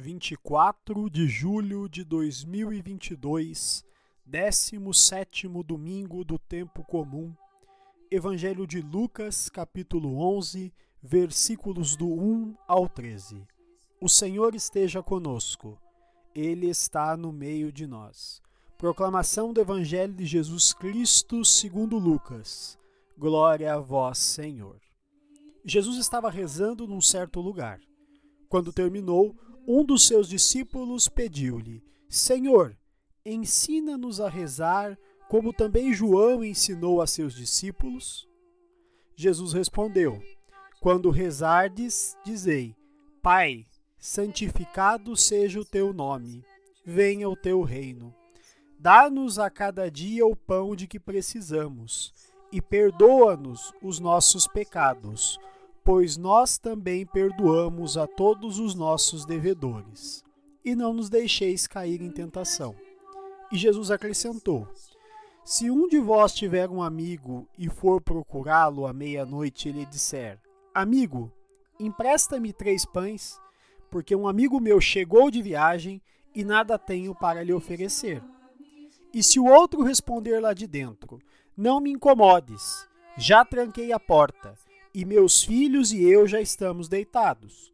24 de julho de 2022, 17 domingo do tempo comum. Evangelho de Lucas, capítulo 11, versículos do 1 ao 13. O Senhor esteja conosco. Ele está no meio de nós. Proclamação do Evangelho de Jesus Cristo, segundo Lucas. Glória a vós, Senhor. Jesus estava rezando num certo lugar. Quando terminou, um dos seus discípulos pediu-lhe: Senhor, ensina-nos a rezar, como também João ensinou a seus discípulos. Jesus respondeu: Quando rezardes, dizei: Pai, santificado seja o teu nome, venha o teu reino. Dá-nos a cada dia o pão de que precisamos e perdoa-nos os nossos pecados pois nós também perdoamos a todos os nossos devedores. E não nos deixeis cair em tentação. E Jesus acrescentou: Se um de vós tiver um amigo e for procurá-lo à meia-noite e lhe disser: Amigo, empresta-me três pães, porque um amigo meu chegou de viagem e nada tenho para lhe oferecer. E se o outro responder lá de dentro: Não me incomodes, já tranquei a porta e meus filhos e eu já estamos deitados.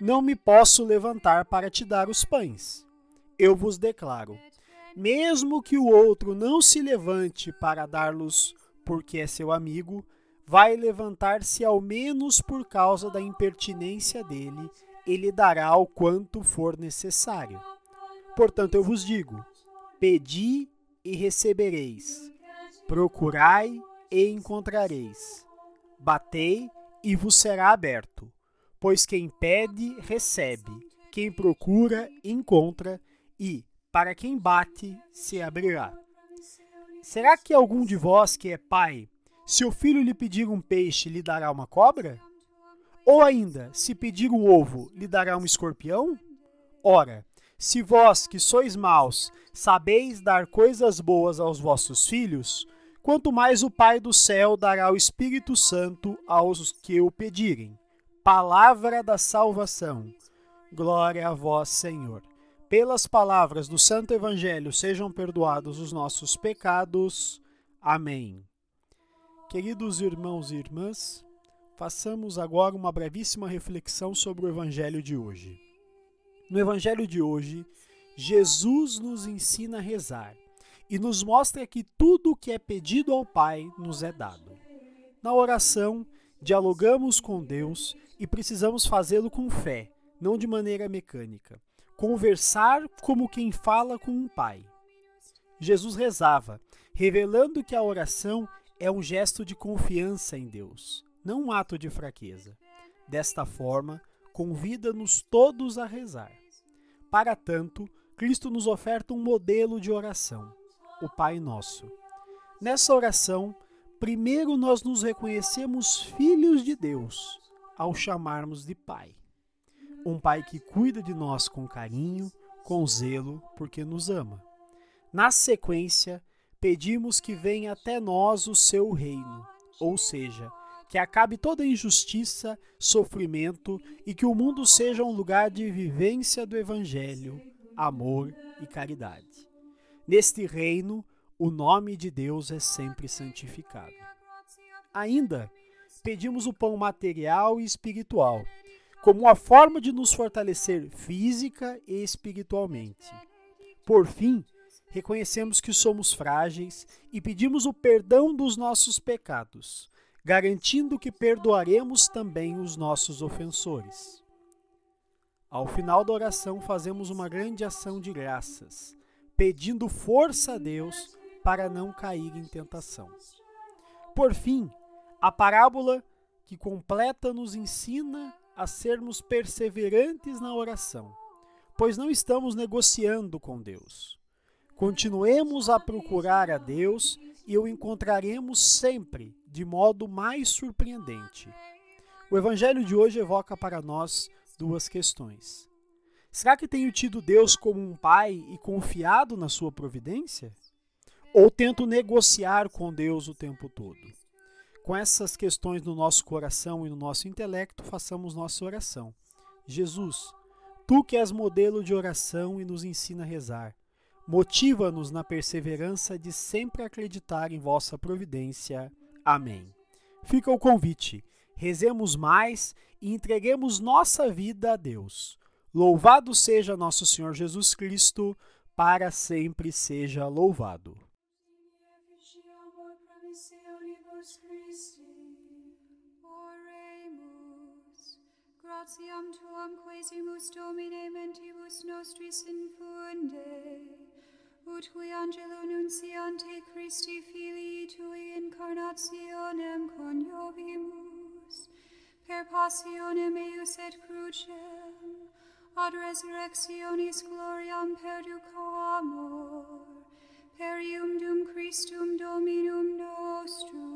Não me posso levantar para te dar os pães. Eu vos declaro: mesmo que o outro não se levante para dar-los porque é seu amigo, vai levantar-se ao menos por causa da impertinência dele, e lhe dará o quanto for necessário. Portanto, eu vos digo: pedi e recebereis, procurai e encontrareis Batei e vos será aberto. Pois quem pede, recebe, quem procura, encontra, e, para quem bate, se abrirá. Será que algum de vós que é pai, se o filho lhe pedir um peixe, lhe dará uma cobra? Ou ainda, se pedir um ovo, lhe dará um escorpião? Ora, se vós que sois maus sabeis dar coisas boas aos vossos filhos, quanto mais o Pai do céu dará o Espírito Santo aos que o pedirem. Palavra da salvação. Glória a vós, Senhor. Pelas palavras do Santo Evangelho sejam perdoados os nossos pecados. Amém. Queridos irmãos e irmãs, façamos agora uma brevíssima reflexão sobre o Evangelho de hoje. No Evangelho de hoje, Jesus nos ensina a rezar e nos mostra que tudo o que é pedido ao Pai nos é dado. Na oração, dialogamos com Deus e precisamos fazê-lo com fé, não de maneira mecânica. Conversar como quem fala com um pai. Jesus rezava, revelando que a oração é um gesto de confiança em Deus, não um ato de fraqueza. Desta forma, convida-nos todos a rezar. Para tanto, Cristo nos oferta um modelo de oração o Pai Nosso. Nessa oração, primeiro nós nos reconhecemos filhos de Deus ao chamarmos de Pai. Um Pai que cuida de nós com carinho, com zelo, porque nos ama. Na sequência, pedimos que venha até nós o seu reino, ou seja, que acabe toda injustiça, sofrimento e que o mundo seja um lugar de vivência do Evangelho, amor e caridade. Neste reino, o nome de Deus é sempre santificado. Ainda, pedimos o pão material e espiritual, como uma forma de nos fortalecer física e espiritualmente. Por fim, reconhecemos que somos frágeis e pedimos o perdão dos nossos pecados, garantindo que perdoaremos também os nossos ofensores. Ao final da oração, fazemos uma grande ação de graças pedindo força a Deus para não cair em tentação. Por fim, a parábola que completa nos ensina a sermos perseverantes na oração, pois não estamos negociando com Deus. Continuemos a procurar a Deus e o encontraremos sempre de modo mais surpreendente. O Evangelho de hoje evoca para nós duas questões. Será que tenho tido Deus como um pai e confiado na sua providência? Ou tento negociar com Deus o tempo todo? Com essas questões no nosso coração e no nosso intelecto, façamos nossa oração. Jesus, tu que és modelo de oração e nos ensina a rezar, motiva-nos na perseverança de sempre acreditar em vossa providência. Amém. Fica o convite. Rezemos mais e entreguemos nossa vida a Deus. Louvado seja nosso Senhor Jesus Cristo, para sempre seja louvado. Gratiam tuam quesimus Domine mentibus nostris infunde, ut qui angelo nunciante Christi Filii Tui incarnationem coniovimus, per passionem eius et crucem, ad resurrectionis gloriam perducamur, per ium dum Christum Dominum nostrum.